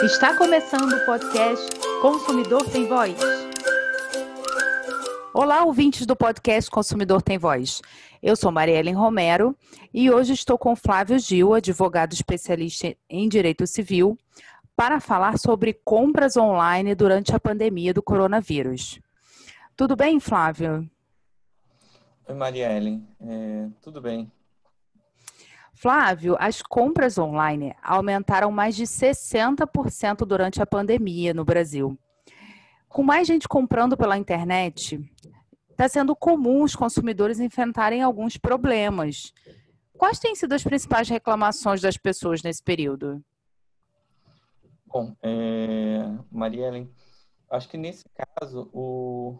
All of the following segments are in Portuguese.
Está começando o podcast Consumidor Tem Voz. Olá, ouvintes do podcast Consumidor Tem Voz. Eu sou Mariellen Romero e hoje estou com Flávio Gil, advogado especialista em direito civil, para falar sobre compras online durante a pandemia do coronavírus. Tudo bem, Flávio? Oi, Mariellen. É, tudo bem. Flávio, as compras online aumentaram mais de 60% durante a pandemia no Brasil. Com mais gente comprando pela internet, está sendo comum os consumidores enfrentarem alguns problemas. Quais têm sido as principais reclamações das pessoas nesse período? Bom, é, Mariellen, acho que nesse caso, o,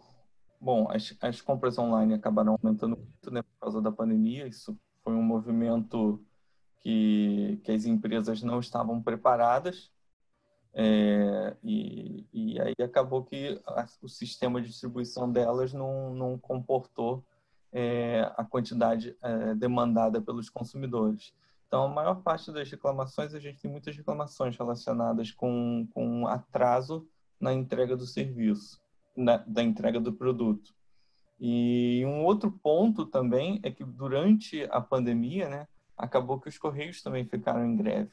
bom, as, as compras online acabaram aumentando muito né, por causa da pandemia. Isso foi um movimento que, que as empresas não estavam preparadas é, e, e aí acabou que a, o sistema de distribuição delas não, não comportou é, a quantidade é, demandada pelos consumidores. Então, a maior parte das reclamações, a gente tem muitas reclamações relacionadas com, com atraso na entrega do serviço, na, da entrega do produto. E um outro ponto também é que durante a pandemia, né, acabou que os Correios também ficaram em greve.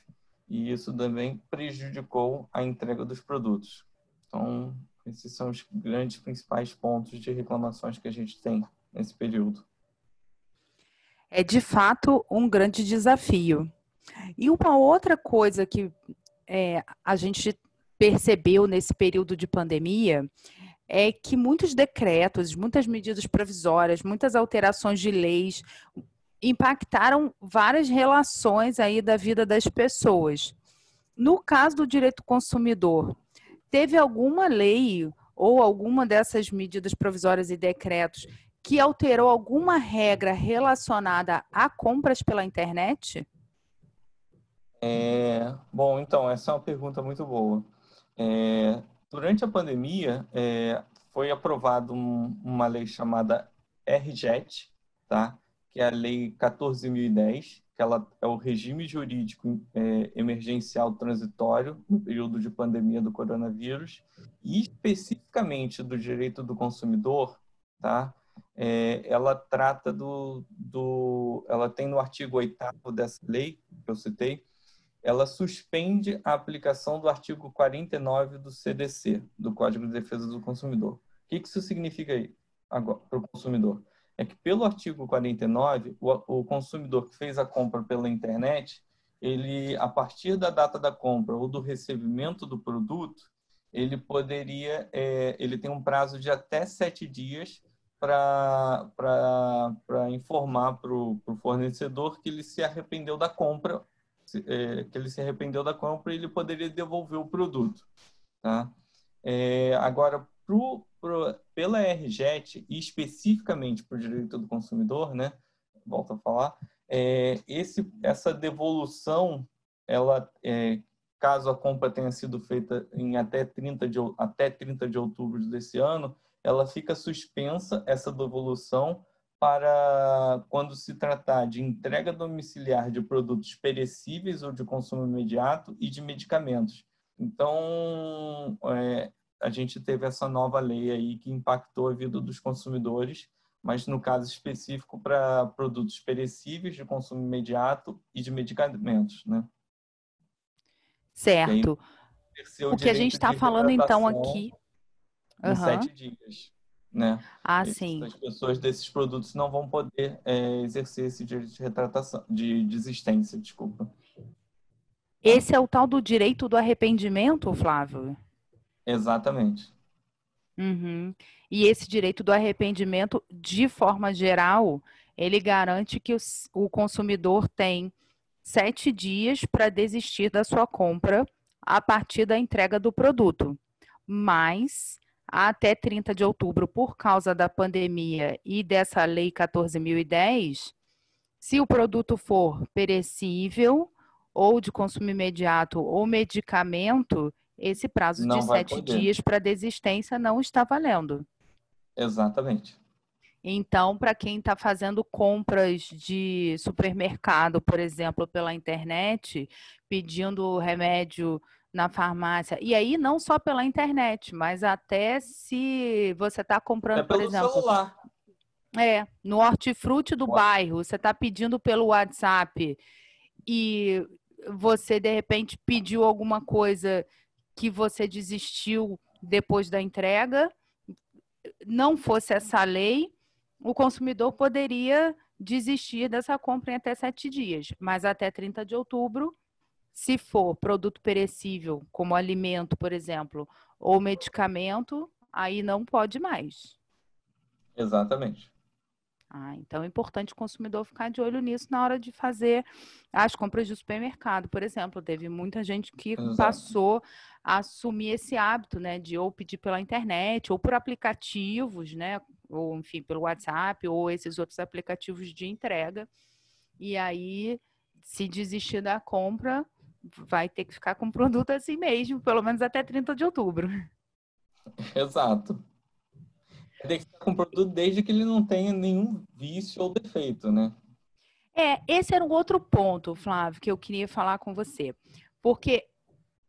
E isso também prejudicou a entrega dos produtos. Então, esses são os grandes principais pontos de reclamações que a gente tem nesse período. É de fato um grande desafio. E uma outra coisa que é, a gente percebeu nesse período de pandemia é que muitos decretos, muitas medidas provisórias, muitas alterações de leis, impactaram várias relações aí da vida das pessoas. No caso do direito consumidor, teve alguma lei ou alguma dessas medidas provisórias e decretos que alterou alguma regra relacionada a compras pela internet? É, bom, então, essa é uma pergunta muito boa. É, durante a pandemia, é, foi aprovada um, uma lei chamada RJET, tá? Que é a Lei 14.010, que ela é o regime jurídico é, emergencial transitório no período de pandemia do coronavírus, e especificamente do direito do consumidor, tá? É, ela trata do, do. Ela tem no artigo 8 dessa lei, que eu citei, ela suspende a aplicação do artigo 49 do CDC, do Código de Defesa do Consumidor. O que isso significa para o consumidor? É que pelo artigo 49, o, o consumidor que fez a compra pela internet, ele, a partir da data da compra ou do recebimento do produto, ele poderia, é, ele tem um prazo de até sete dias para informar para o fornecedor que ele se arrependeu da compra, é, que ele se arrependeu da compra e ele poderia devolver o produto. Tá? É, agora, pro, pro, pela RJET, e especificamente para o direito do consumidor, né, volto a falar, é, esse, essa devolução, ela, é, caso a compra tenha sido feita em até 30, de, até 30 de outubro desse ano, ela fica suspensa, essa devolução, para quando se tratar de entrega domiciliar de produtos perecíveis ou de consumo imediato e de medicamentos. Então, é, a gente teve essa nova lei aí que impactou a vida dos consumidores, mas no caso específico para produtos perecíveis de consumo imediato e de medicamentos, né? Certo. o que a gente está falando então aqui em uhum. sete dias, né? Ah, sim. As pessoas desses produtos não vão poder é, exercer esse direito de retratação, de desistência, desculpa. Esse é o tal do direito do arrependimento, Flávio? Exatamente. Uhum. E esse direito do arrependimento, de forma geral, ele garante que o, o consumidor tem sete dias para desistir da sua compra a partir da entrega do produto. Mas, até 30 de outubro, por causa da pandemia e dessa lei 14.010, se o produto for perecível ou de consumo imediato ou medicamento, esse prazo não de sete poder. dias para desistência não está valendo. Exatamente. Então, para quem está fazendo compras de supermercado, por exemplo, pela internet, pedindo remédio na farmácia. E aí, não só pela internet, mas até se você está comprando, é por exemplo. Celular. É, no hortifruti do bairro, você está pedindo pelo WhatsApp e você de repente pediu alguma coisa que você desistiu depois da entrega, não fosse essa lei, o consumidor poderia desistir dessa compra em até sete dias, mas até 30 de outubro, se for produto perecível, como alimento, por exemplo, ou medicamento, aí não pode mais. Exatamente. Ah, então é importante o consumidor ficar de olho nisso na hora de fazer as compras de supermercado, por exemplo. Teve muita gente que Exato. passou a assumir esse hábito, né, de ou pedir pela internet ou por aplicativos, né, ou enfim, pelo WhatsApp ou esses outros aplicativos de entrega. E aí, se desistir da compra, vai ter que ficar com o produto assim mesmo, pelo menos até 30 de outubro. Exato. Tem que ficar com o produto desde que ele não tenha nenhum vício ou defeito, né? É, esse era um outro ponto, Flávio, que eu queria falar com você. Porque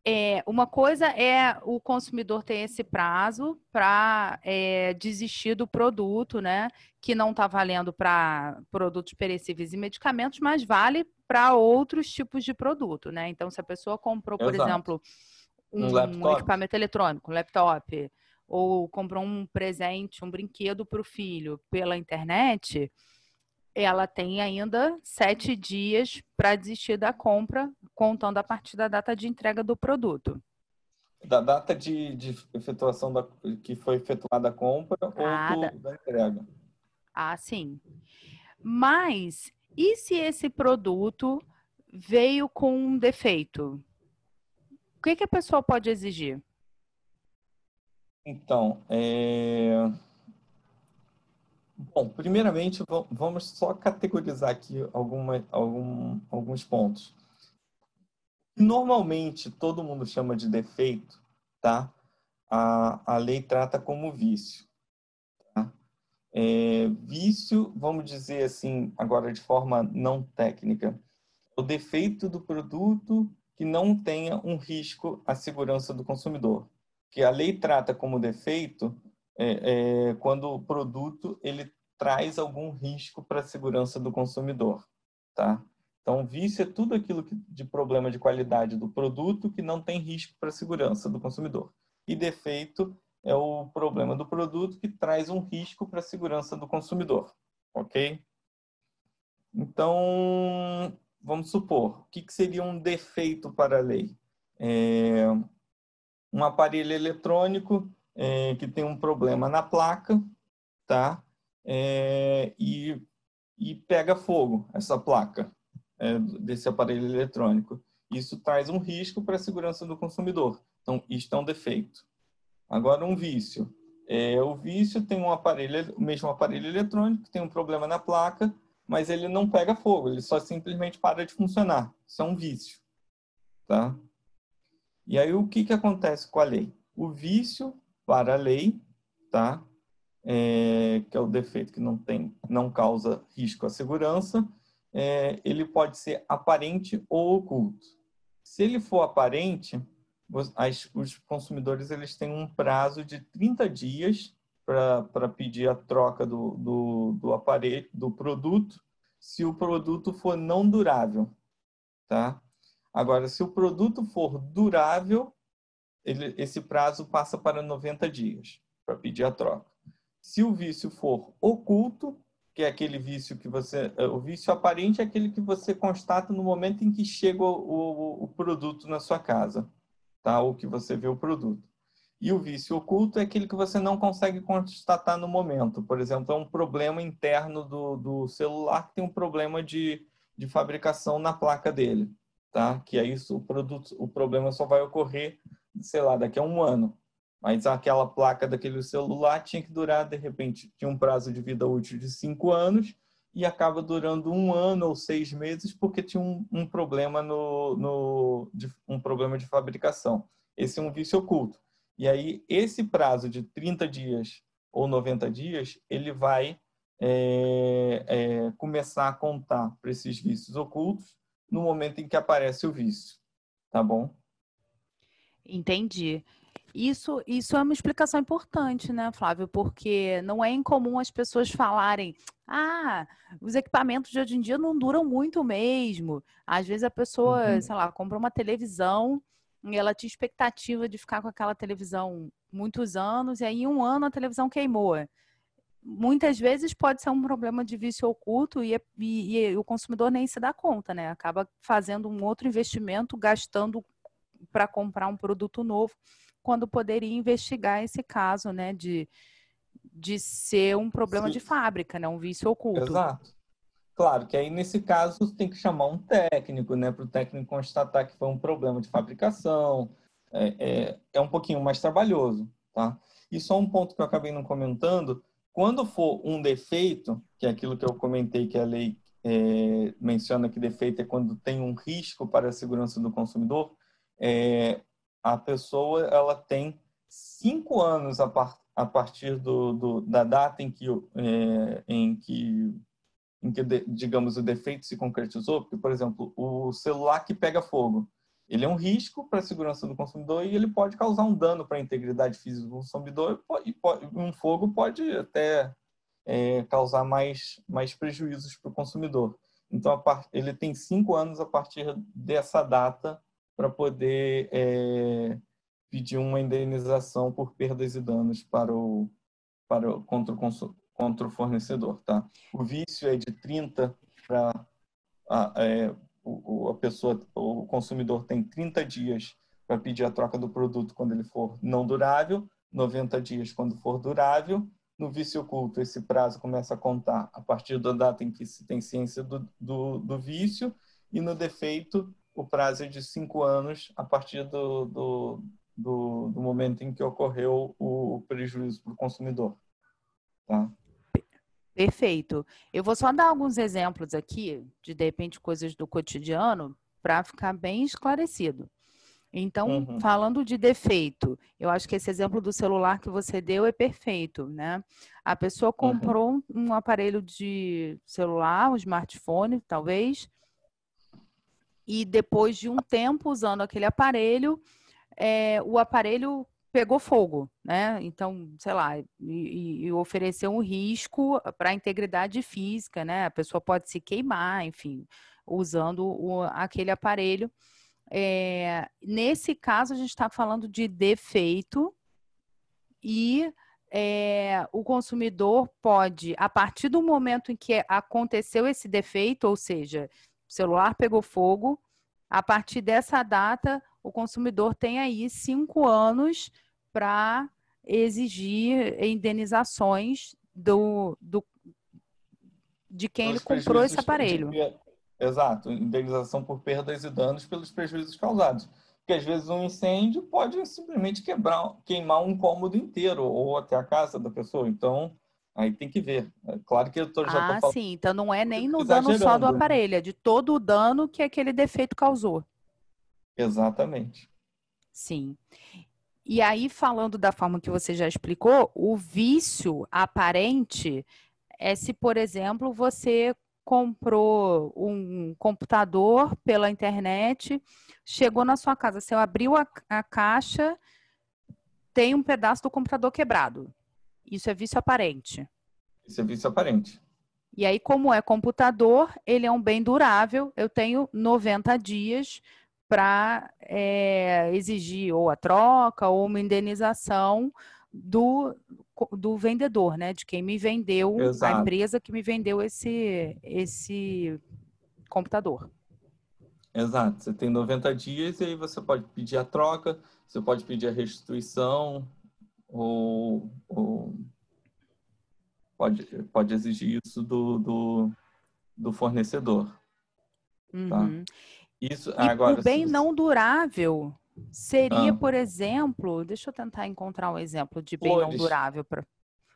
é, uma coisa é o consumidor ter esse prazo para é, desistir do produto, né? Que não está valendo para produtos perecíveis e medicamentos, mas vale para outros tipos de produto, né? Então, se a pessoa comprou, por Exato. exemplo, um, um, um equipamento eletrônico, um laptop, ou comprou um presente, um brinquedo para o filho pela internet, ela tem ainda sete dias para desistir da compra, contando a partir da data de entrega do produto. Da data de, de efetuação da, que foi efetuada a compra ah, ou do, da entrega. Ah, sim. Mas e se esse produto veio com um defeito? O que, que a pessoa pode exigir? Então, é... Bom, primeiramente, vamos só categorizar aqui alguma, algum, alguns pontos. Normalmente, todo mundo chama de defeito, tá? A, a lei trata como vício. Tá? É, vício, vamos dizer assim, agora de forma não técnica, o defeito do produto que não tenha um risco à segurança do consumidor que a lei trata como defeito é, é, quando o produto ele traz algum risco para a segurança do consumidor, tá? Então, vício é tudo aquilo que, de problema de qualidade do produto que não tem risco para a segurança do consumidor. E defeito é o problema do produto que traz um risco para a segurança do consumidor, ok? Então, vamos supor, o que, que seria um defeito para a lei? É, um aparelho eletrônico é, que tem um problema na placa, tá? É, e, e pega fogo essa placa é, desse aparelho eletrônico. Isso traz um risco para a segurança do consumidor. Então, isto é um defeito. Agora, um vício. É, o vício tem um aparelho, o mesmo aparelho eletrônico, tem um problema na placa, mas ele não pega fogo, ele só simplesmente para de funcionar. Isso é um vício. Tá? E aí o que, que acontece com a lei? O vício para a lei, tá? É, que é o defeito que não tem, não causa risco à segurança, é, ele pode ser aparente ou oculto. Se ele for aparente, as, os consumidores eles têm um prazo de 30 dias para pedir a troca do, do, do aparelho, do produto, se o produto for não durável, tá? Agora, se o produto for durável, ele, esse prazo passa para 90 dias para pedir a troca. Se o vício for oculto, que é aquele vício que você. É, o vício aparente é aquele que você constata no momento em que chega o, o, o produto na sua casa, tá? Ou que você vê o produto. E o vício oculto é aquele que você não consegue constatar no momento. Por exemplo, é um problema interno do, do celular que tem um problema de, de fabricação na placa dele tá? Que isso, o produto, o problema só vai ocorrer, sei lá, daqui a um ano. Mas aquela placa daquele celular tinha que durar, de repente, tinha um prazo de vida útil de cinco anos e acaba durando um ano ou seis meses porque tinha um, um problema no, no de, um problema de fabricação. Esse é um vício oculto. E aí esse prazo de 30 dias ou 90 dias ele vai é, é, começar a contar para esses vícios ocultos no momento em que aparece o vício, tá bom? Entendi. Isso, isso é uma explicação importante, né, Flávio? Porque não é incomum as pessoas falarem: ah, os equipamentos de hoje em dia não duram muito mesmo. Às vezes a pessoa, uhum. sei lá, compra uma televisão e ela tinha expectativa de ficar com aquela televisão muitos anos, e aí em um ano a televisão queimou. Muitas vezes pode ser um problema de vício oculto e, e, e o consumidor nem se dá conta, né? Acaba fazendo um outro investimento, gastando para comprar um produto novo quando poderia investigar esse caso, né, de, de ser um problema Sim. de fábrica, né, um vício oculto. Exato. Claro que aí nesse caso tem que chamar um técnico, né, para o técnico constatar que foi um problema de fabricação. É, é, é, um pouquinho mais trabalhoso, tá? E só um ponto que eu acabei não comentando: quando for um defeito, que é aquilo que eu comentei que a lei é, menciona que defeito é quando tem um risco para a segurança do consumidor, é, a pessoa ela tem cinco anos a, par, a partir do, do, da data em que, é, em que, em que digamos, o defeito se concretizou. Porque, por exemplo, o celular que pega fogo, ele é um risco para a segurança do consumidor e ele pode causar um dano para a integridade física do consumidor e um fogo pode até é, causar mais, mais prejuízos para o consumidor. Então, ele tem cinco anos a partir dessa data para poder é, pedir uma indenização por perdas e danos para o, para o, contra, o, contra o fornecedor. Tá? O vício é de 30 para o, a pessoa, o consumidor tem 30 dias para pedir a troca do produto quando ele for não durável, 90 dias quando for durável. No vício oculto, esse prazo começa a contar a partir da data em que se tem ciência do, do, do vício, e no defeito, o prazo é de cinco anos a partir do, do, do, do momento em que ocorreu o prejuízo para o consumidor. Tá? Perfeito. Eu vou só dar alguns exemplos aqui, de de repente coisas do cotidiano, para ficar bem esclarecido. Então, uhum. falando de defeito, eu acho que esse exemplo do celular que você deu é perfeito, né? A pessoa uhum. comprou uhum. um aparelho de celular, um smartphone, talvez, e depois de um tempo usando aquele aparelho, é, o aparelho pegou fogo, né? Então, sei lá, e, e ofereceu um risco para a integridade física, né? A pessoa pode se queimar, enfim, usando o, aquele aparelho. É, nesse caso, a gente está falando de defeito e é, o consumidor pode, a partir do momento em que aconteceu esse defeito, ou seja, o celular pegou fogo. A partir dessa data, o consumidor tem aí cinco anos para exigir indenizações do, do de quem ele comprou esse aparelho. Exato, indenização por perdas e danos pelos prejuízos causados. Porque às vezes um incêndio pode simplesmente quebrar, queimar um cômodo inteiro ou até a casa da pessoa. Então, Aí tem que ver. É claro que eu tô, já ah, tô sim. Então não é nem no dano só do aparelho, é de todo o dano que aquele defeito causou. Exatamente. Sim. E aí, falando da forma que você já explicou, o vício aparente é se, por exemplo, você comprou um computador pela internet, chegou na sua casa, você abriu a, a caixa, tem um pedaço do computador quebrado. Isso é vício aparente. Isso é vício aparente. E aí, como é computador, ele é um bem durável. Eu tenho 90 dias para é, exigir ou a troca ou uma indenização do, do vendedor, né? De quem me vendeu, Exato. a empresa que me vendeu esse, esse computador. Exato. Você tem 90 dias e aí você pode pedir a troca, você pode pedir a restituição, ou, ou pode, pode exigir isso do, do, do fornecedor. Tá? Isso, e agora, o bem não durável seria, ah. por exemplo, deixa eu tentar encontrar um exemplo de bem Flores. não durável para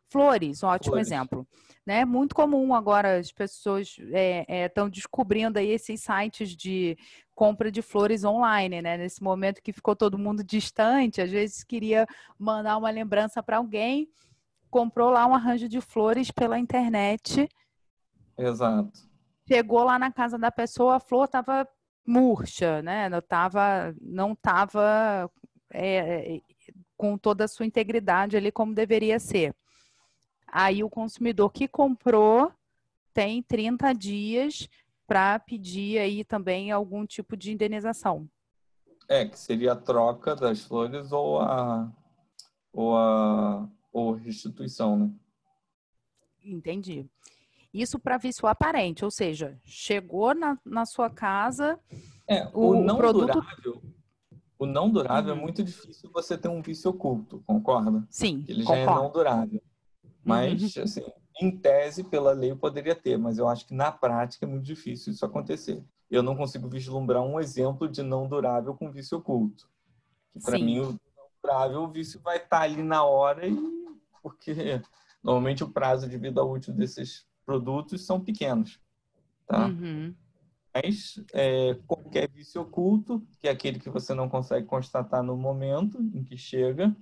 Flores, um ótimo Flores. exemplo. Né? Muito comum agora, as pessoas estão é, é, descobrindo aí esses sites de compra de flores online, né? Nesse momento que ficou todo mundo distante, às vezes queria mandar uma lembrança para alguém, comprou lá um arranjo de flores pela internet. Exato. Chegou lá na casa da pessoa, a flor estava murcha, né? Não estava não tava é, com toda a sua integridade ali como deveria ser. Aí o consumidor que comprou tem 30 dias para pedir aí também algum tipo de indenização. É, que seria a troca das flores ou a ou a ou restituição, né? Entendi. Isso para vício aparente, ou seja, chegou na, na sua casa. É, o, o não produto... durável. O não durável é uhum. é muito difícil você ter um vício oculto, concorda? Sim. Ele concordo. já é não durável. Mas, uhum. assim, em tese, pela lei, poderia ter, mas eu acho que na prática é muito difícil isso acontecer. Eu não consigo vislumbrar um exemplo de não durável com vício oculto. Para mim, o não durável, o vício vai estar tá ali na hora, e porque normalmente o prazo de vida útil desses produtos são pequenos. Tá? Uhum. Mas é, qualquer vício oculto, que é aquele que você não consegue constatar no momento em que chega,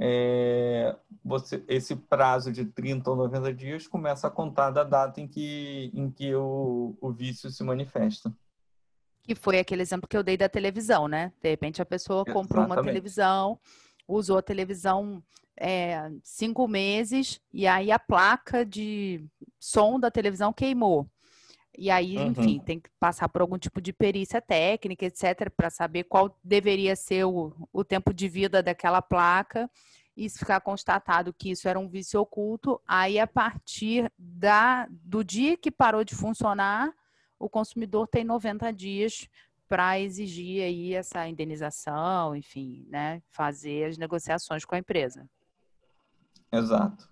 é, você, esse prazo de 30 ou 90 dias começa a contar da data em que, em que o, o vício se manifesta. Que foi aquele exemplo que eu dei da televisão, né? De repente a pessoa comprou Exatamente. uma televisão, usou a televisão é, cinco meses e aí a placa de som da televisão queimou. E aí, uhum. enfim, tem que passar por algum tipo de perícia técnica, etc., para saber qual deveria ser o, o tempo de vida daquela placa. E se ficar constatado que isso era um vício oculto, aí a partir da, do dia que parou de funcionar, o consumidor tem 90 dias para exigir aí essa indenização, enfim, né, fazer as negociações com a empresa. Exato.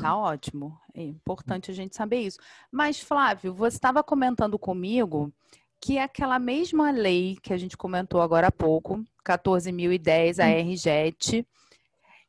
Tá ótimo. É importante a gente saber isso. Mas, Flávio, você estava comentando comigo que aquela mesma lei que a gente comentou agora há pouco, 14.010, a RJET,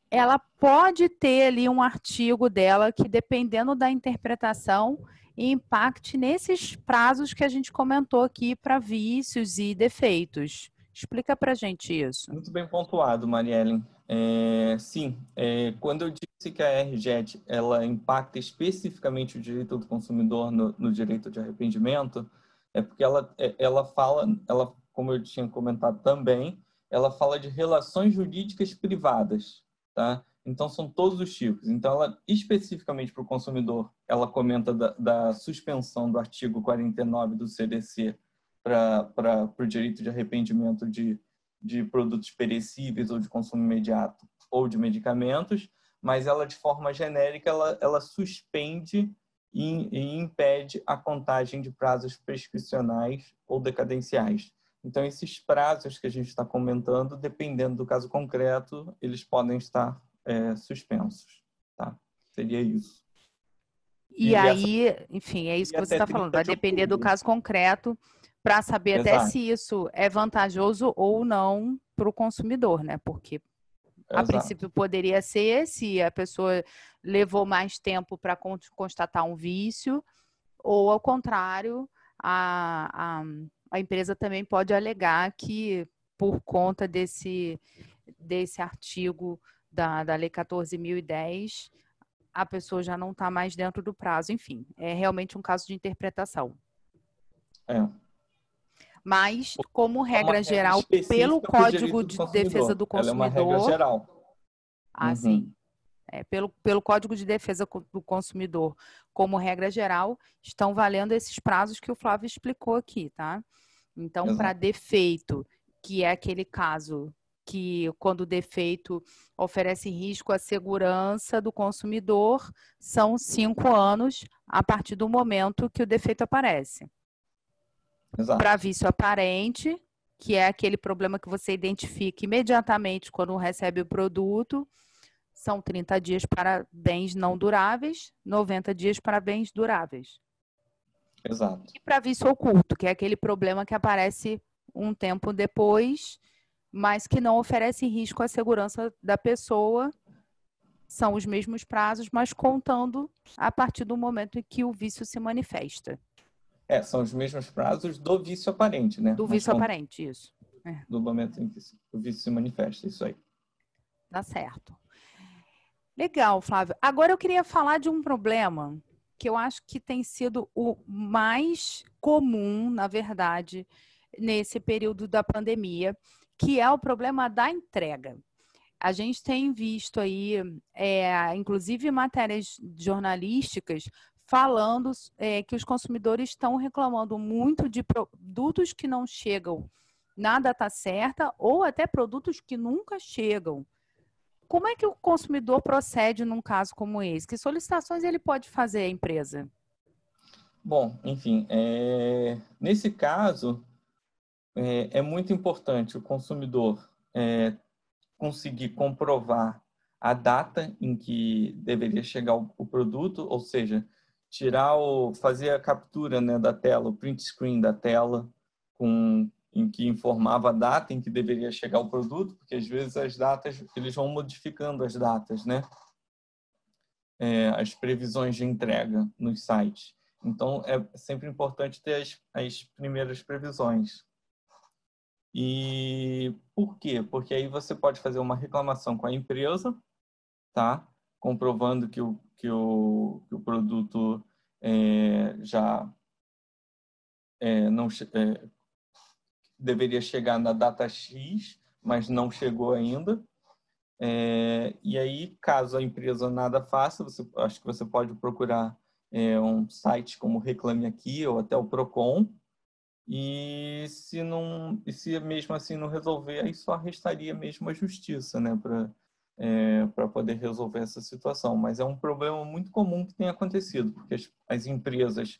ela pode ter ali um artigo dela que, dependendo da interpretação, impacte nesses prazos que a gente comentou aqui para vícios e defeitos. Explica para gente isso. Muito bem pontuado, Mariellen. É, sim, é, quando eu disse que a RGET ela impacta especificamente o direito do consumidor no, no direito de arrependimento, é porque ela, é, ela fala, ela, como eu tinha comentado também, ela fala de relações jurídicas privadas, tá? Então são todos os tipos. Então ela especificamente para o consumidor, ela comenta da, da suspensão do artigo 49 do CDC para o direito de arrependimento de, de produtos perecíveis ou de consumo imediato ou de medicamentos, mas ela, de forma genérica, ela, ela suspende e, e impede a contagem de prazos prescricionais ou decadenciais. Então, esses prazos que a gente está comentando, dependendo do caso concreto, eles podem estar é, suspensos. Tá? Seria isso. E, e aí, essa... enfim, é isso que você está falando. Vai depender do caso concreto para saber Exato. até se isso é vantajoso ou não para o consumidor, né? Porque a Exato. princípio poderia ser se a pessoa levou mais tempo para constatar um vício, ou ao contrário, a, a, a empresa também pode alegar que por conta desse, desse artigo da, da Lei 14.010, a pessoa já não está mais dentro do prazo. Enfim, é realmente um caso de interpretação. É mas como regra, regra geral, pelo Código de Defesa do Consumidor. Ela é uma regra geral. Ah, uhum. sim. É, pelo, pelo Código de Defesa do Consumidor, como regra geral, estão valendo esses prazos que o Flávio explicou aqui, tá? Então, para defeito, que é aquele caso que, quando o defeito oferece risco à segurança do consumidor, são cinco anos a partir do momento que o defeito aparece para vício aparente, que é aquele problema que você identifica imediatamente quando recebe o produto. São 30 dias para bens não duráveis, 90 dias para bens duráveis. Exato. E para vício oculto, que é aquele problema que aparece um tempo depois, mas que não oferece risco à segurança da pessoa. São os mesmos prazos, mas contando a partir do momento em que o vício se manifesta. É, são os mesmos prazos do vício aparente, né? Do vício aparente, isso. É. Do momento em que o vício se manifesta, isso aí. Tá certo. Legal, Flávio. Agora eu queria falar de um problema que eu acho que tem sido o mais comum, na verdade, nesse período da pandemia, que é o problema da entrega. A gente tem visto aí, é, inclusive matérias jornalísticas, falando é, que os consumidores estão reclamando muito de produtos que não chegam na data certa ou até produtos que nunca chegam. Como é que o consumidor procede num caso como esse? Que solicitações ele pode fazer à empresa? Bom, enfim, é... nesse caso, é, é, muito importante o consumidor é, conseguir comprovar a data em que deveria chegar o, o, produto, ou seja, tirar o, fazer a captura né, da tela, o print screen da tela, com, em que informava a data em que deveria chegar o produto, porque às vezes as datas, eles vão modificando as datas, né? É, as previsões de entrega nos sites. Então, é sempre importante ter as, as primeiras previsões. E por quê? Porque aí você pode fazer uma reclamação com a empresa, tá? Comprovando que o, que o, que o produto é, já é, não é, deveria chegar na data X, mas não chegou ainda. É, e aí, caso a empresa nada faça, você, acho que você pode procurar é, um site como Reclame Aqui ou até o Procon. E se não, se mesmo assim não resolver, aí só restaria mesmo a justiça, né, para é, para poder resolver essa situação. Mas é um problema muito comum que tem acontecido, porque as, as empresas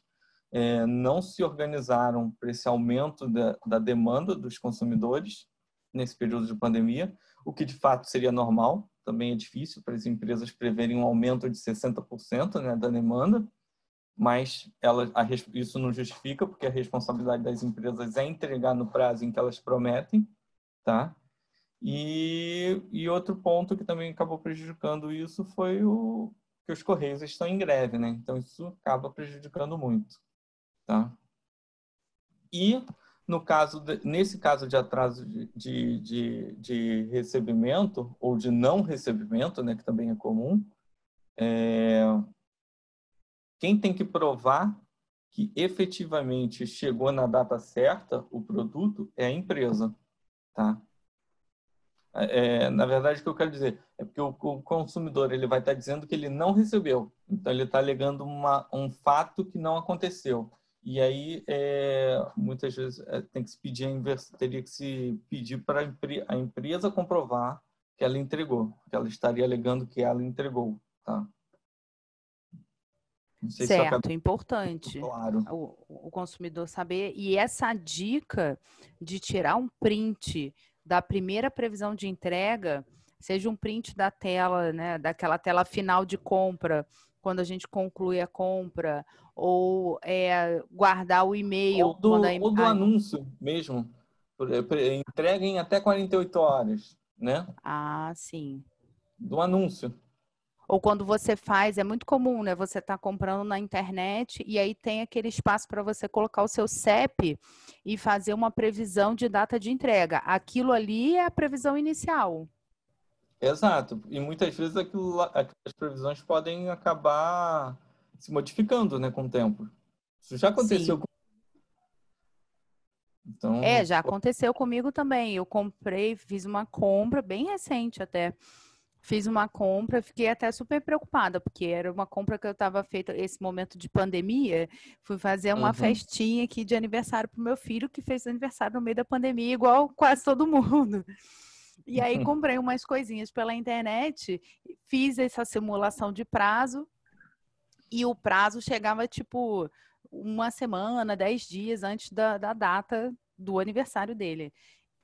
é, não se organizaram para esse aumento da, da demanda dos consumidores nesse período de pandemia, o que de fato seria normal, também é difícil para as empresas preverem um aumento de 60% né, da demanda, mas ela, a, isso não justifica, porque a responsabilidade das empresas é entregar no prazo em que elas prometem, tá? E, e outro ponto que também acabou prejudicando isso foi o que os Correios estão em greve, né? Então isso acaba prejudicando muito tá? E no caso de, nesse caso de atraso de, de, de, de, recebimento ou de não recebimento, né, que também é comum, é, quem tem que provar que efetivamente chegou na data certa o produto é a empresa, tá? É, na verdade, o que eu quero dizer é porque o, o, consumidor ele vai estar dizendo que ele não recebeu, então ele está alegando uma, um fato que não aconteceu. E aí, é, muitas vezes, é, tem que se pedir, a teria que se pedir para a empresa comprovar que ela entregou, que ela estaria alegando que ela entregou, tá? Certo, se importante. Claro. O, o consumidor saber. E essa dica de tirar um print da primeira previsão de entrega, seja um print da tela, né, daquela tela final de compra, quando a gente conclui a compra, ou é, guardar o e-mail. Ou do, a... ou do anúncio mesmo. Entrega em até 48 horas, né? Ah, sim. Do anúncio. Ou quando você faz, é muito comum, né? Você está comprando na internet e aí tem aquele espaço para você colocar o seu CEP e fazer uma previsão de data de entrega. Aquilo ali é a previsão inicial. Exato. E muitas vezes aquilo, as previsões podem acabar se modificando né, com o tempo. Isso já aconteceu com... Então, é, já aconteceu comigo também. Eu comprei, fiz uma compra bem recente até. Fiz uma compra, fiquei até super preocupada, porque era uma compra que eu estava feita esse momento de pandemia. Fui fazer uma uhum. festinha aqui de aniversário para o meu filho, que fez aniversário no meio da pandemia, igual quase todo mundo. E aí comprei umas coisinhas pela internet, fiz essa simulação de prazo e o prazo chegava tipo uma semana, dez dias antes da, da data do aniversário dele.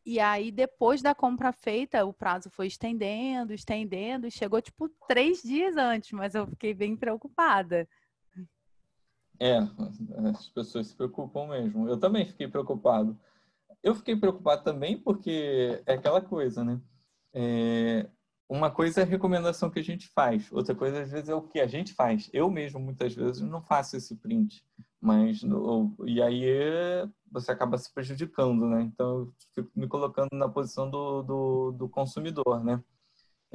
E aí, depois da compra feita, o prazo foi estendendo, estendendo, e chegou tipo três dias antes, mas eu fiquei bem preocupada. É, as pessoas se preocupam mesmo. Eu também fiquei preocupado eu fiquei preocupado também porque é aquela coisa, né? É, uma coisa é a recomendação que a gente faz, outra coisa às vezes é o que a gente faz. Eu mesmo muitas vezes não faço esse print, mas no, e aí você acaba se prejudicando, né? Então eu fico me colocando na posição do, do, do consumidor, né?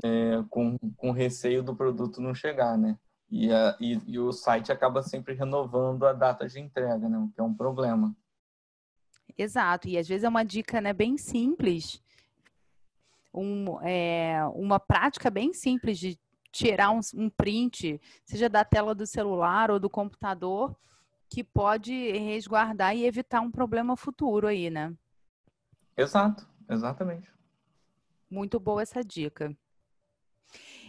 É, com, com receio do produto não chegar, né? E, a, e, e o site acaba sempre renovando a data de entrega, né? O que é um problema. Exato, e às vezes é uma dica né, bem simples um, é, uma prática bem simples de tirar um, um print, seja da tela do celular ou do computador, que pode resguardar e evitar um problema futuro aí, né? Exato, exatamente. Muito boa essa dica.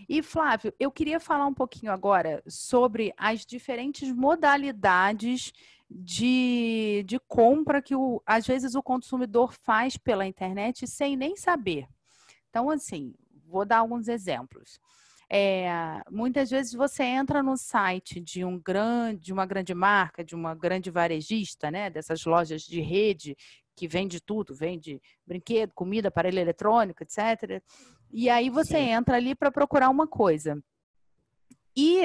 E Flávio, eu queria falar um pouquinho agora sobre as diferentes modalidades de, de compra que o, às vezes o consumidor faz pela internet sem nem saber. Então, assim, vou dar alguns exemplos. É, muitas vezes você entra no site de um grande, de uma grande marca, de uma grande varejista, né? Dessas lojas de rede que vende tudo, vende brinquedo, comida, aparelho eletrônico, etc. E aí você Sim. entra ali para procurar uma coisa. E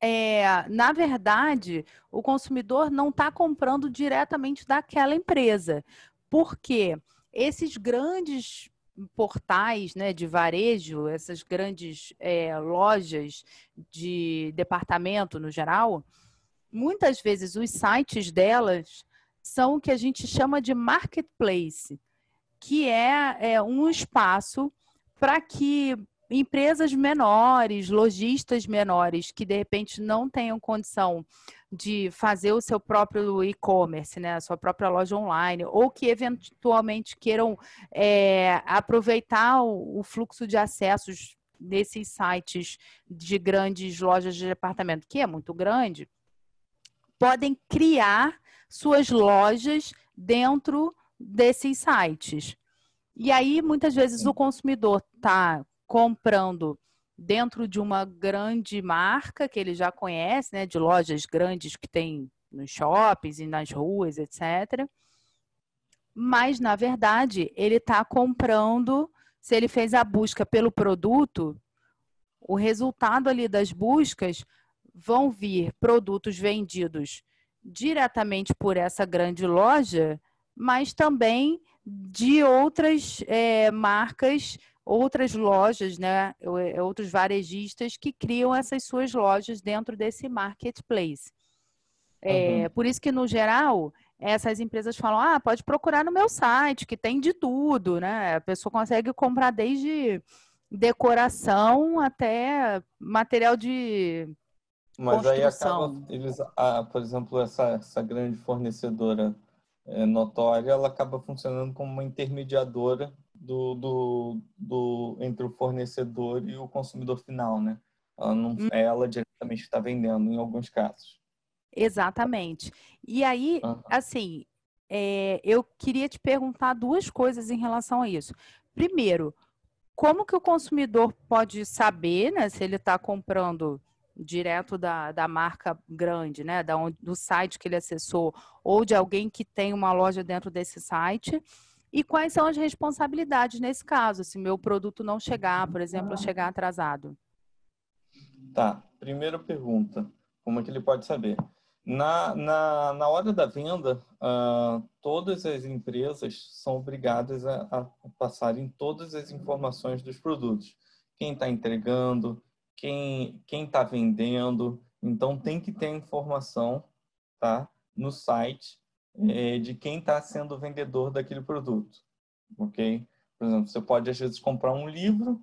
é, na verdade, o consumidor não está comprando diretamente daquela empresa. Porque esses grandes portais né, de varejo, essas grandes é, lojas de departamento no geral, muitas vezes os sites delas são o que a gente chama de marketplace, que é, é um espaço para que empresas menores, lojistas menores, que de repente não tenham condição de fazer o seu próprio e-commerce, né, a sua própria loja online, ou que eventualmente queiram é, aproveitar o, o fluxo de acessos desses sites de grandes lojas de departamento, que é muito grande, podem criar suas lojas dentro desses sites. E aí, muitas vezes, o consumidor está comprando dentro de uma grande marca que ele já conhece, né, de lojas grandes que tem nos shoppings e nas ruas, etc. Mas, na verdade, ele está comprando, se ele fez a busca pelo produto, o resultado ali das buscas vão vir produtos vendidos diretamente por essa grande loja, mas também de outras é, marcas outras lojas, né, é, outros varejistas que criam essas suas lojas dentro desse marketplace. É, uhum. Por isso que, no geral, essas empresas falam, ah, pode procurar no meu site, que tem de tudo, né? A pessoa consegue comprar desde decoração até material de Mas aí acaba, ah, por exemplo, essa, essa grande fornecedora é, notória, ela acaba funcionando como uma intermediadora do, do, do, entre o fornecedor e o consumidor final, né? Ela não hum. é ela diretamente está vendendo em alguns casos. Exatamente. E aí, uhum. assim, é, eu queria te perguntar duas coisas em relação a isso. Primeiro, como que o consumidor pode saber, né, se ele está comprando direto da, da marca grande, né, da onde, do site que ele acessou, ou de alguém que tem uma loja dentro desse site? E quais são as responsabilidades nesse caso, se meu produto não chegar, por exemplo, chegar atrasado? Tá. Primeira pergunta: como é que ele pode saber? Na, na, na hora da venda, uh, todas as empresas são obrigadas a, a passarem todas as informações dos produtos. Quem está entregando, quem está vendendo. Então, tem que ter informação tá, no site é, de quem está sendo o vendedor daquele produto, ok? Por exemplo, você pode às vezes comprar um livro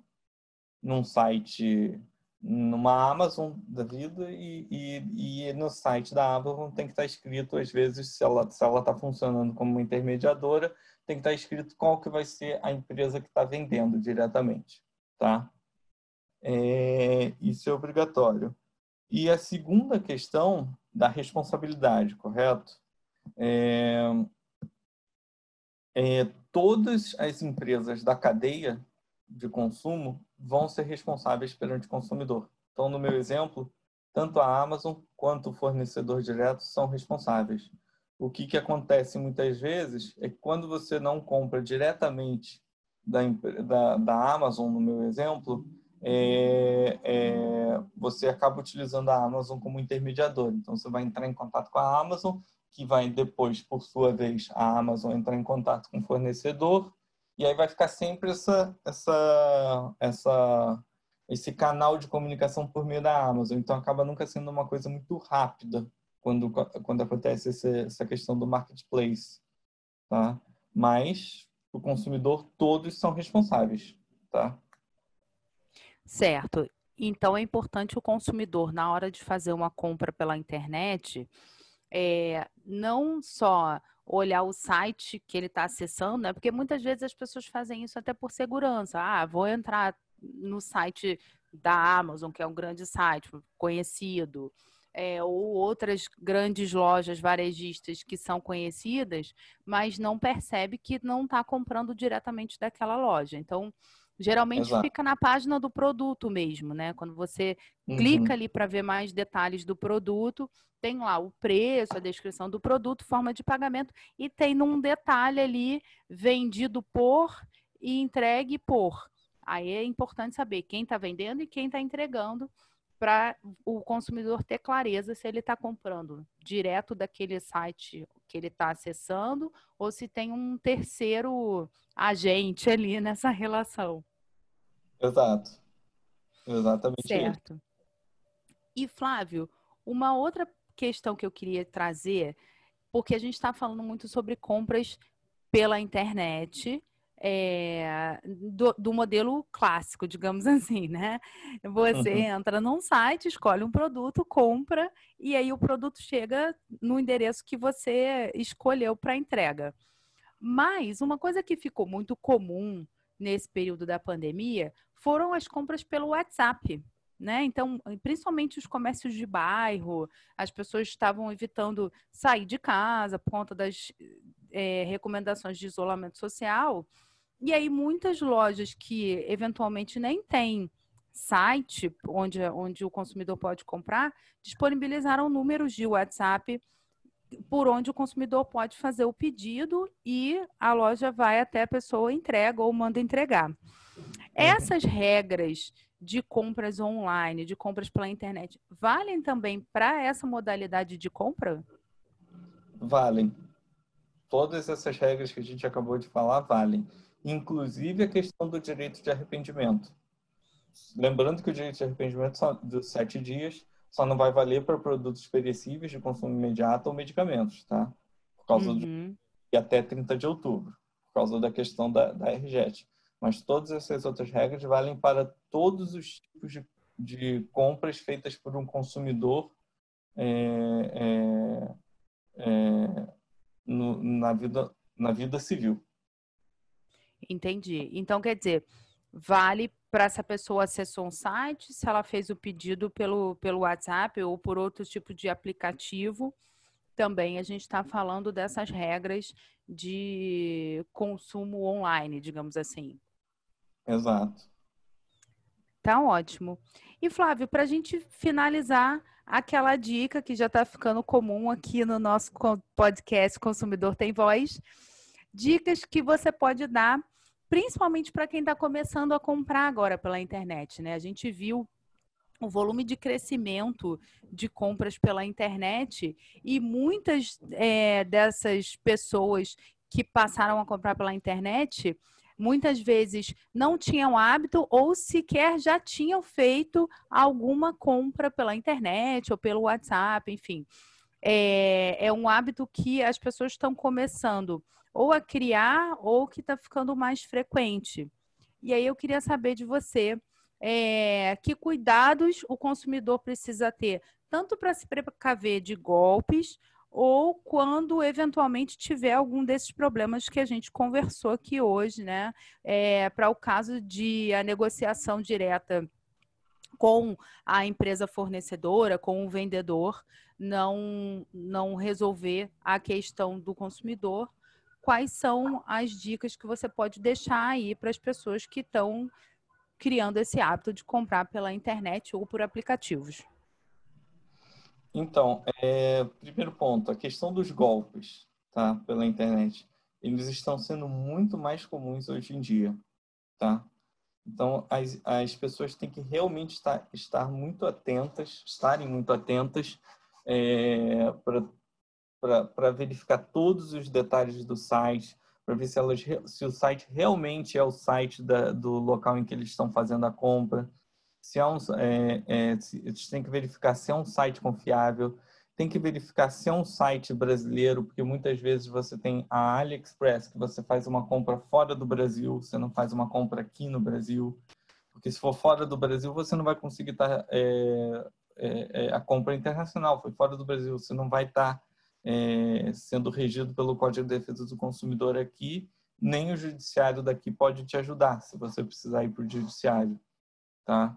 num site, numa Amazon da vida e, e, e no site da Amazon tem que estar tá escrito às vezes se ela se ela está funcionando como intermediadora tem que estar tá escrito qual que vai ser a empresa que está vendendo diretamente, tá? É, isso é obrigatório. E a segunda questão da responsabilidade, correto? É, é, todas as empresas da cadeia de consumo vão ser responsáveis perante o consumidor. Então, no meu exemplo, tanto a Amazon quanto o fornecedor direto são responsáveis. O que, que acontece muitas vezes é que quando você não compra diretamente da, da, da Amazon, no meu exemplo, é, é, você acaba utilizando a Amazon como intermediador. Então, você vai entrar em contato com a Amazon, que vai depois, por sua vez, a Amazon entrar em contato com o fornecedor, e aí vai ficar sempre essa, essa, essa, esse canal de comunicação por meio da Amazon. Então, acaba nunca sendo uma coisa muito rápida quando, quando acontece essa, essa questão do marketplace. Tá? Mas, o consumidor, todos são responsáveis. tá? Certo. Então é importante o consumidor, na hora de fazer uma compra pela internet, é, não só olhar o site que ele está acessando, né? Porque muitas vezes as pessoas fazem isso até por segurança. Ah, vou entrar no site da Amazon, que é um grande site conhecido, é, ou outras grandes lojas varejistas que são conhecidas, mas não percebe que não está comprando diretamente daquela loja. Então, geralmente Exato. fica na página do produto mesmo, né? Quando você uhum. clica ali para ver mais detalhes do produto, tem lá o preço, a descrição do produto, forma de pagamento e tem num detalhe ali vendido por e entregue por. Aí é importante saber quem está vendendo e quem está entregando para o consumidor ter clareza se ele está comprando direto daquele site que ele está acessando ou se tem um terceiro agente ali nessa relação. Exato. Exatamente. Certo. Isso. E Flávio, uma outra questão que eu queria trazer, porque a gente está falando muito sobre compras pela internet é, do, do, modelo clássico, digamos assim, né? Você uhum. entra num site, escolhe um produto, compra e aí o produto chega no endereço que você escolheu para entrega. Mas uma coisa que ficou muito comum nesse período da pandemia foram as compras pelo WhatsApp. Né? Então, principalmente os comércios de bairro, as pessoas estavam evitando sair de casa por conta das é, recomendações de isolamento social. E aí, muitas lojas que eventualmente nem têm site onde, onde o consumidor pode comprar, disponibilizaram números de WhatsApp por onde o consumidor pode fazer o pedido e a loja vai até a pessoa entrega ou manda entregar. Uhum. Essas regras de compras online, de compras pela internet, valem também para essa modalidade de compra? Valem. Todas essas regras que a gente acabou de falar valem inclusive a questão do direito de arrependimento. Lembrando que o direito de arrependimento dos sete dias só não vai valer para produtos perecíveis de consumo imediato ou medicamentos, tá? Por causa uhum. do... e até 30 de outubro, por causa da questão da, da RGET. Mas todas essas outras regras valem para todos os tipos de, de compras feitas por um consumidor é, é, é, no, na, vida, na vida civil. Entendi. Então, quer dizer, vale para essa pessoa acessou um site, se ela fez o pedido pelo, pelo WhatsApp ou por outro tipo de aplicativo, também a gente está falando dessas regras de consumo online, digamos assim. Exato. Tá ótimo. E Flávio, para a gente finalizar, aquela dica que já está ficando comum aqui no nosso podcast Consumidor Tem Voz, dicas que você pode dar, principalmente para quem está começando a comprar agora pela internet, né? A gente viu o volume de crescimento de compras pela internet e muitas é, dessas pessoas que passaram a comprar pela internet muitas vezes não tinham hábito ou sequer já tinham feito alguma compra pela internet ou pelo WhatsApp, enfim. É, é um hábito que as pessoas estão começando ou a criar ou que está ficando mais frequente. E aí eu queria saber de você é, que cuidados o consumidor precisa ter, tanto para se precaver de golpes ou quando eventualmente tiver algum desses problemas que a gente conversou aqui hoje, né? É, para o caso de a negociação direta com a empresa fornecedora, com o vendedor, não, não resolver a questão do consumidor quais são as dicas que você pode deixar aí para as pessoas que estão criando esse hábito de comprar pela internet ou por aplicativos? Então, é, primeiro ponto, a questão dos golpes tá, pela internet. Eles estão sendo muito mais comuns hoje em dia. Tá? Então, as, as pessoas têm que realmente estar, estar muito atentas, estarem muito atentas é, para para verificar todos os detalhes do site, para ver se, elas, se o site realmente é o site da, do local em que eles estão fazendo a compra. Se é um, é, é, eles têm que verificar se é um site confiável. tem que verificar se é um site brasileiro, porque muitas vezes você tem a AliExpress, que você faz uma compra fora do Brasil, você não faz uma compra aqui no Brasil. Porque se for fora do Brasil, você não vai conseguir estar. Tá, é, é, é, a compra internacional foi fora do Brasil, você não vai estar tá, é, sendo regido pelo Código de Defesa do Consumidor aqui, nem o judiciário daqui pode te ajudar se você precisar ir para o judiciário. Tá?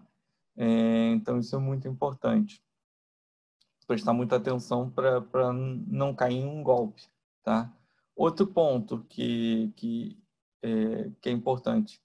É, então, isso é muito importante. Prestar muita atenção para não cair em um golpe. Tá? Outro ponto que, que, é, que é importante,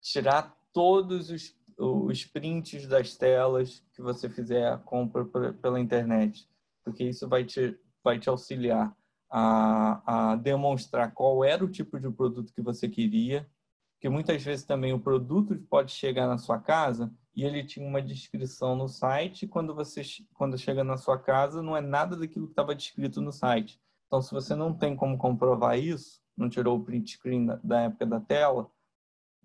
tirar todos os, os prints das telas que você fizer a compra pela internet, porque isso vai te, vai te auxiliar a, a demonstrar qual era o tipo de produto que você queria, porque muitas vezes também o produto pode chegar na sua casa e ele tinha uma descrição no site, quando você quando chega na sua casa não é nada daquilo que estava descrito no site. Então, se você não tem como comprovar isso, não tirou o print screen da, da época da tela,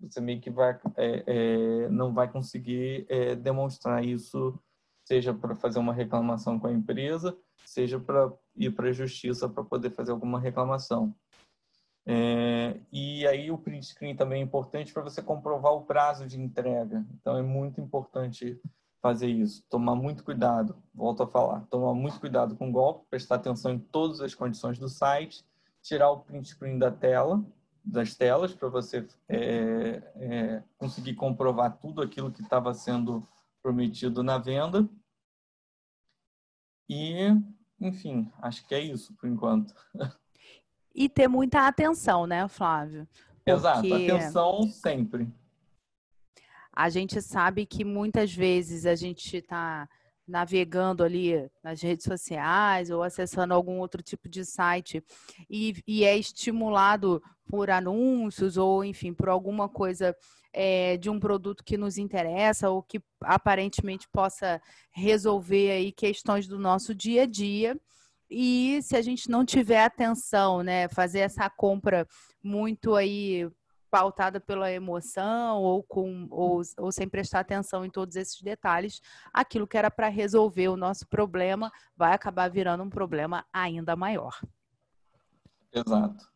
você meio que vai, é, é, não vai conseguir é, demonstrar isso, seja para fazer uma reclamação com a empresa, seja para ir para a justiça para poder fazer alguma reclamação. É, e aí o print screen também é importante para você comprovar o prazo de entrega. Então é muito importante fazer isso. Tomar muito cuidado, volto a falar, tomar muito cuidado com o golpe, prestar atenção em todas as condições do site, tirar o print screen da tela, das telas, para você é, é, conseguir comprovar tudo aquilo que estava sendo prometido na venda. E, enfim, acho que é isso por enquanto. E ter muita atenção, né, Flávio? Porque Exato, atenção sempre. A gente sabe que muitas vezes a gente está navegando ali nas redes sociais ou acessando algum outro tipo de site e, e é estimulado por anúncios ou, enfim, por alguma coisa é, de um produto que nos interessa ou que aparentemente possa resolver aí questões do nosso dia a dia. E se a gente não tiver atenção, né, fazer essa compra muito aí pautada pela emoção ou com ou, ou sem prestar atenção em todos esses detalhes, aquilo que era para resolver o nosso problema vai acabar virando um problema ainda maior. Exato.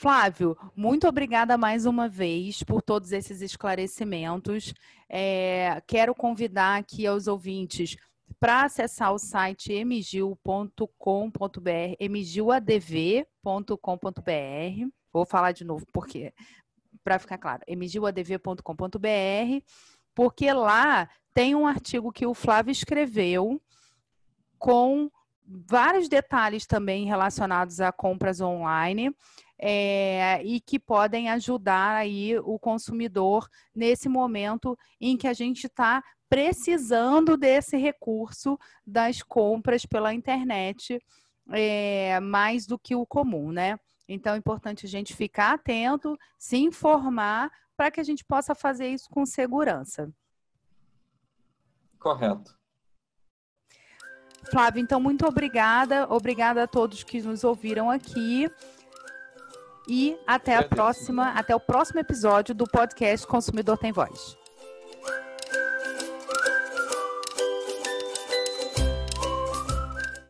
Flávio, muito obrigada mais uma vez por todos esses esclarecimentos. É, quero convidar aqui aos ouvintes para acessar o site emigil.com.br, emigiladv.com.br. Vou falar de novo porque para ficar claro, emigiladv.com.br, porque lá tem um artigo que o Flávio escreveu com vários detalhes também relacionados a compras online é, e que podem ajudar aí o consumidor nesse momento em que a gente está precisando desse recurso das compras pela internet é, mais do que o comum, né? Então é importante a gente ficar atento, se informar para que a gente possa fazer isso com segurança. Correto. Flávio, então muito obrigada, obrigada a todos que nos ouviram aqui. E até a próxima, até o próximo episódio do podcast Consumidor Tem Voz.